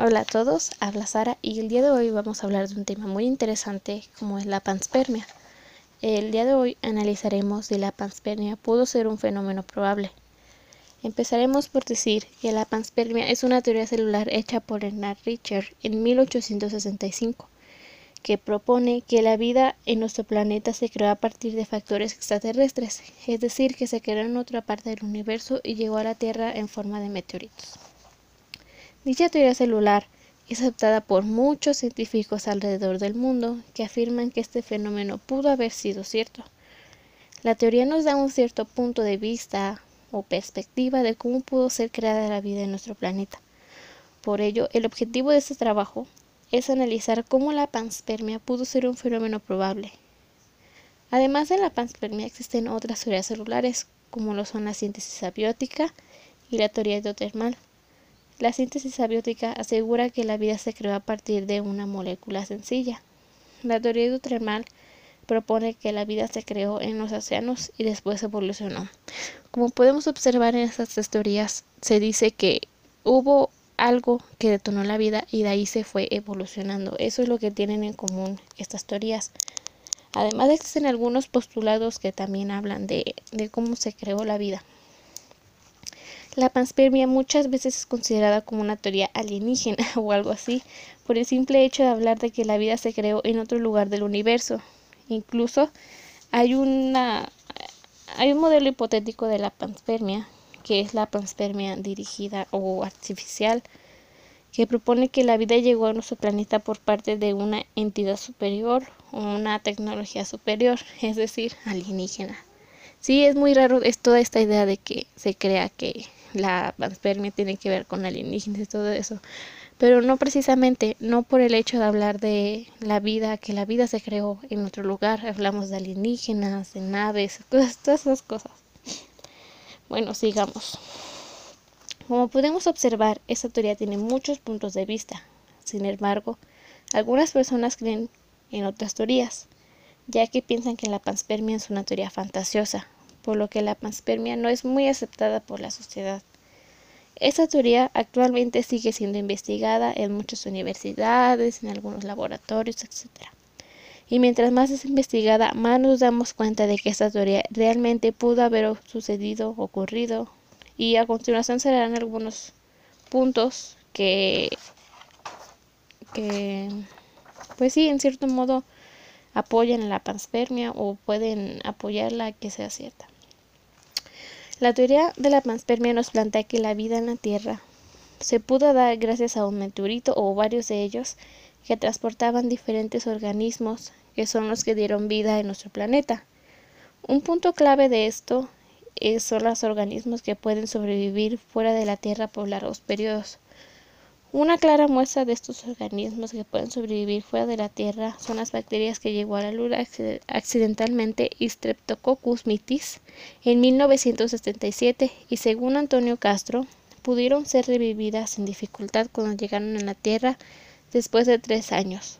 Hola a todos, habla Sara y el día de hoy vamos a hablar de un tema muy interesante como es la panspermia. El día de hoy analizaremos si la panspermia pudo ser un fenómeno probable. Empezaremos por decir que la panspermia es una teoría celular hecha por Bernard Richter en 1865, que propone que la vida en nuestro planeta se creó a partir de factores extraterrestres, es decir, que se creó en otra parte del universo y llegó a la Tierra en forma de meteoritos. Dicha teoría celular es aceptada por muchos científicos alrededor del mundo que afirman que este fenómeno pudo haber sido cierto. La teoría nos da un cierto punto de vista o perspectiva de cómo pudo ser creada la vida en nuestro planeta. Por ello, el objetivo de este trabajo es analizar cómo la panspermia pudo ser un fenómeno probable. Además de la panspermia existen otras teorías celulares, como lo son la síntesis abiótica y la teoría hidrotermal. La síntesis abiótica asegura que la vida se creó a partir de una molécula sencilla. La teoría hidrotermal propone que la vida se creó en los océanos y después evolucionó. Como podemos observar en estas teorías, se dice que hubo algo que detonó la vida y de ahí se fue evolucionando. Eso es lo que tienen en común estas teorías. Además existen algunos postulados que también hablan de, de cómo se creó la vida. La panspermia muchas veces es considerada como una teoría alienígena o algo así, por el simple hecho de hablar de que la vida se creó en otro lugar del universo. Incluso hay una hay un modelo hipotético de la panspermia, que es la panspermia dirigida o artificial, que propone que la vida llegó a nuestro planeta por parte de una entidad superior o una tecnología superior, es decir, alienígena. Sí, es muy raro es toda esta idea de que se crea que la panspermia tiene que ver con alienígenas y todo eso. Pero no precisamente, no por el hecho de hablar de la vida, que la vida se creó en otro lugar. Hablamos de alienígenas, de naves, todas, esas cosas. Bueno, sigamos. Como podemos observar, esta teoría tiene muchos puntos de vista. Sin embargo, algunas personas creen en otras teorías, ya que piensan que la panspermia es una teoría fantasiosa, por lo que la panspermia no es muy aceptada por la sociedad. Esta teoría actualmente sigue siendo investigada en muchas universidades, en algunos laboratorios, etc. Y mientras más es investigada, más nos damos cuenta de que esta teoría realmente pudo haber sucedido, ocurrido. Y a continuación serán algunos puntos que, que pues sí, en cierto modo apoyan la panspermia o pueden apoyarla a que sea cierta. La teoría de la panspermia nos plantea que la vida en la Tierra se pudo dar gracias a un meteorito o varios de ellos que transportaban diferentes organismos que son los que dieron vida en nuestro planeta. Un punto clave de esto son los organismos que pueden sobrevivir fuera de la Tierra por largos periodos. Una clara muestra de estos organismos que pueden sobrevivir fuera de la Tierra son las bacterias que llegó a la Luna accidentalmente Streptococcus mitis en 1977 y según Antonio Castro pudieron ser revividas sin dificultad cuando llegaron a la Tierra después de tres años,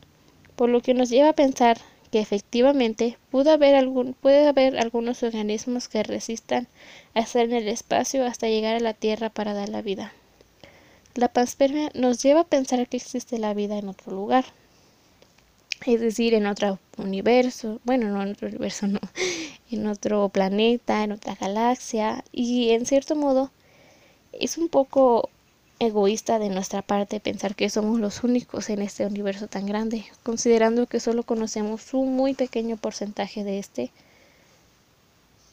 por lo que nos lleva a pensar que efectivamente haber algún, puede haber algunos organismos que resistan a estar en el espacio hasta llegar a la Tierra para dar la vida. La panspermia nos lleva a pensar que existe la vida en otro lugar, es decir, en otro universo, bueno, no en otro universo, no, en otro planeta, en otra galaxia, y en cierto modo es un poco egoísta de nuestra parte pensar que somos los únicos en este universo tan grande, considerando que solo conocemos un muy pequeño porcentaje de este.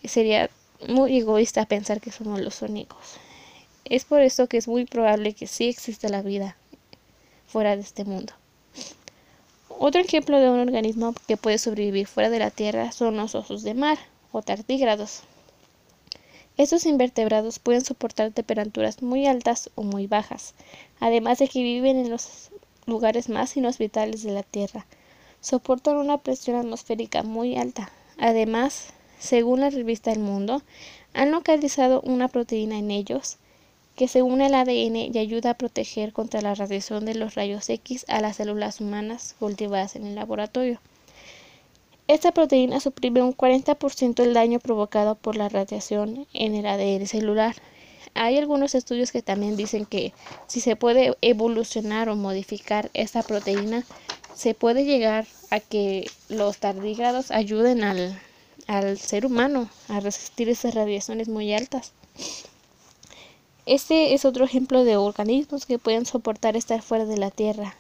Sería muy egoísta pensar que somos los únicos. Es por esto que es muy probable que sí exista la vida fuera de este mundo. Otro ejemplo de un organismo que puede sobrevivir fuera de la Tierra son los osos de mar o tardígrados. Estos invertebrados pueden soportar temperaturas muy altas o muy bajas, además de que viven en los lugares más inhospitales de la Tierra. Soportan una presión atmosférica muy alta. Además, según la revista El Mundo, han localizado una proteína en ellos que se une al ADN y ayuda a proteger contra la radiación de los rayos X a las células humanas cultivadas en el laboratorio. Esta proteína suprime un 40% del daño provocado por la radiación en el ADN celular. hay algunos estudios que también dicen que si se puede evolucionar o modificar esta proteína, se puede llegar a que los tardígrados ayuden al, al ser humano a resistir esas radiaciones muy altas. Este es otro ejemplo de organismos que pueden soportar estar fuera de la Tierra,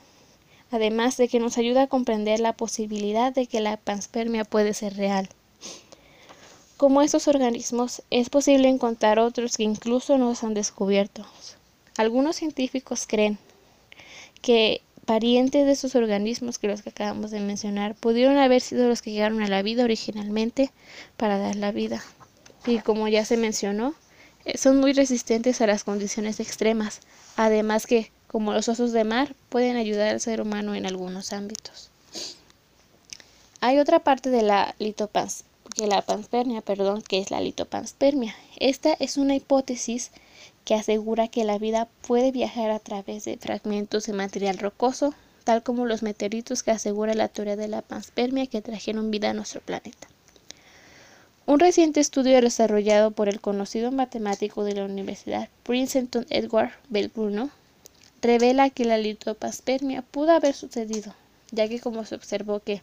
además de que nos ayuda a comprender la posibilidad de que la panspermia puede ser real. Como estos organismos, es posible encontrar otros que incluso no se han descubierto. Algunos científicos creen que parientes de esos organismos que los que acabamos de mencionar pudieron haber sido los que llegaron a la vida originalmente para dar la vida. Y como ya se mencionó, eh, son muy resistentes a las condiciones extremas, además que, como los osos de mar, pueden ayudar al ser humano en algunos ámbitos. Hay otra parte de la litopans que la panspermia, perdón, que es la litopanspermia. Esta es una hipótesis que asegura que la vida puede viajar a través de fragmentos de material rocoso, tal como los meteoritos que asegura la teoría de la panspermia que trajeron vida a nuestro planeta. Un reciente estudio desarrollado por el conocido matemático de la Universidad Princeton Edward Bell Bruno revela que la litopanspermia pudo haber sucedido, ya que como se observó que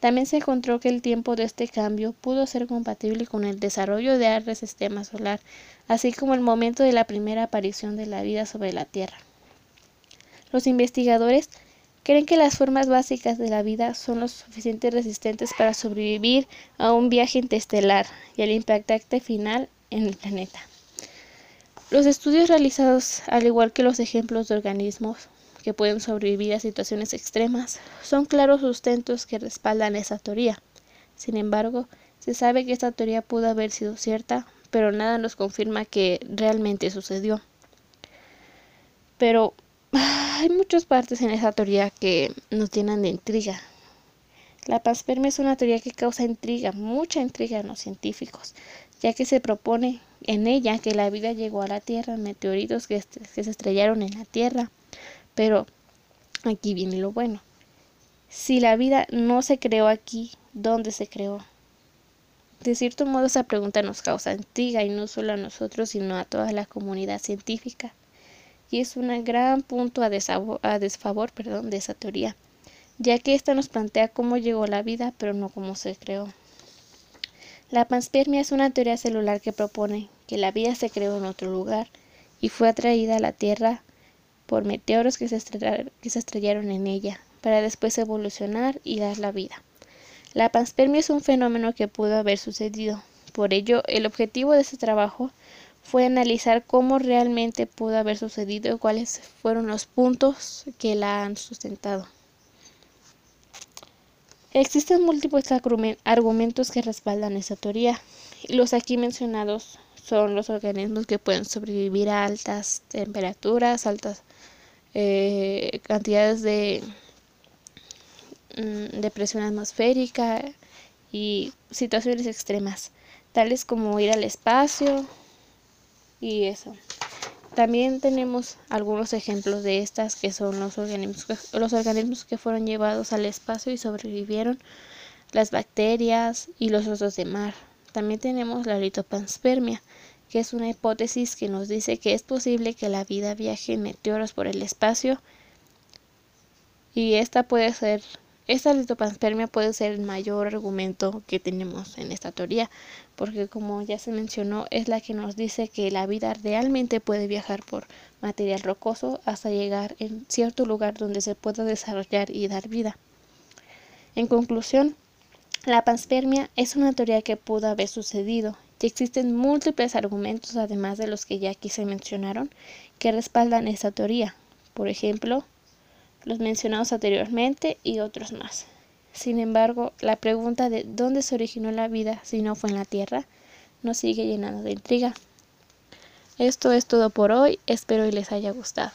también se encontró que el tiempo de este cambio pudo ser compatible con el desarrollo de del sistema solar, así como el momento de la primera aparición de la vida sobre la Tierra. Los investigadores creen que las formas básicas de la vida son lo suficientemente resistentes para sobrevivir a un viaje interestelar y al impactante final en el planeta. Los estudios realizados, al igual que los ejemplos de organismos, que pueden sobrevivir a situaciones extremas son claros sustentos que respaldan esa teoría. Sin embargo, se sabe que esta teoría pudo haber sido cierta, pero nada nos confirma que realmente sucedió. Pero hay muchas partes en esa teoría que nos llenan de intriga. La panspermia es una teoría que causa intriga, mucha intriga en los científicos, ya que se propone en ella que la vida llegó a la Tierra meteoritos que, se estrellaron en la Tierra pero aquí viene lo bueno. Si la vida no se creó aquí, ¿dónde se creó? De cierto modo esa pregunta nos causa intriga y no solo a nosotros, sino a toda la comunidad científica. Y es un gran punto a, a desfavor perdón, de esa teoría, ya que ésta nos plantea cómo llegó la vida, pero no cómo se creó. La panspermia es una teoría celular que propone que la vida se creó en otro lugar y fue atraída a la Tierra por meteoros que se, estrellaron, en ella, para después evolucionar y dar la vida. La panspermia es un fenómeno que pudo haber sucedido. Por ello, el objetivo de este trabajo fue analizar cómo realmente pudo haber sucedido y cuáles fueron los puntos que la han sustentado. Existen múltiples argumentos que respaldan esta teoría. Los aquí mencionados son los organismos que pueden sobrevivir a altas temperaturas, altas eh, cantidades de, mm, de presión atmosférica y situaciones extremas, tales como ir al espacio y eso. También tenemos algunos ejemplos de estas que son los organismos, los organismos que fueron llevados al espacio y sobrevivieron, las bacterias y los osos de mar. También tenemos la litopanspermia, que es una hipótesis que nos dice que es posible que la vida viaje en meteoros por el espacio y esta puede ser esta litopanspermia puede ser el mayor argumento que tenemos en esta teoría, porque como ya se mencionó, es la que nos dice que la vida realmente puede viajar por material rocoso hasta llegar en cierto lugar donde se pueda desarrollar y dar vida. En conclusión, la panspermia es una teoría que pudo haber sucedido y existen múltiples argumentos, además de los que ya aquí se mencionaron, que respaldan esta teoría. Por ejemplo, los mencionados anteriormente y otros más. Sin embargo, la pregunta de dónde se originó la vida si no fue en la Tierra nos sigue llenando de intriga. Esto es todo por hoy, espero y les haya gustado.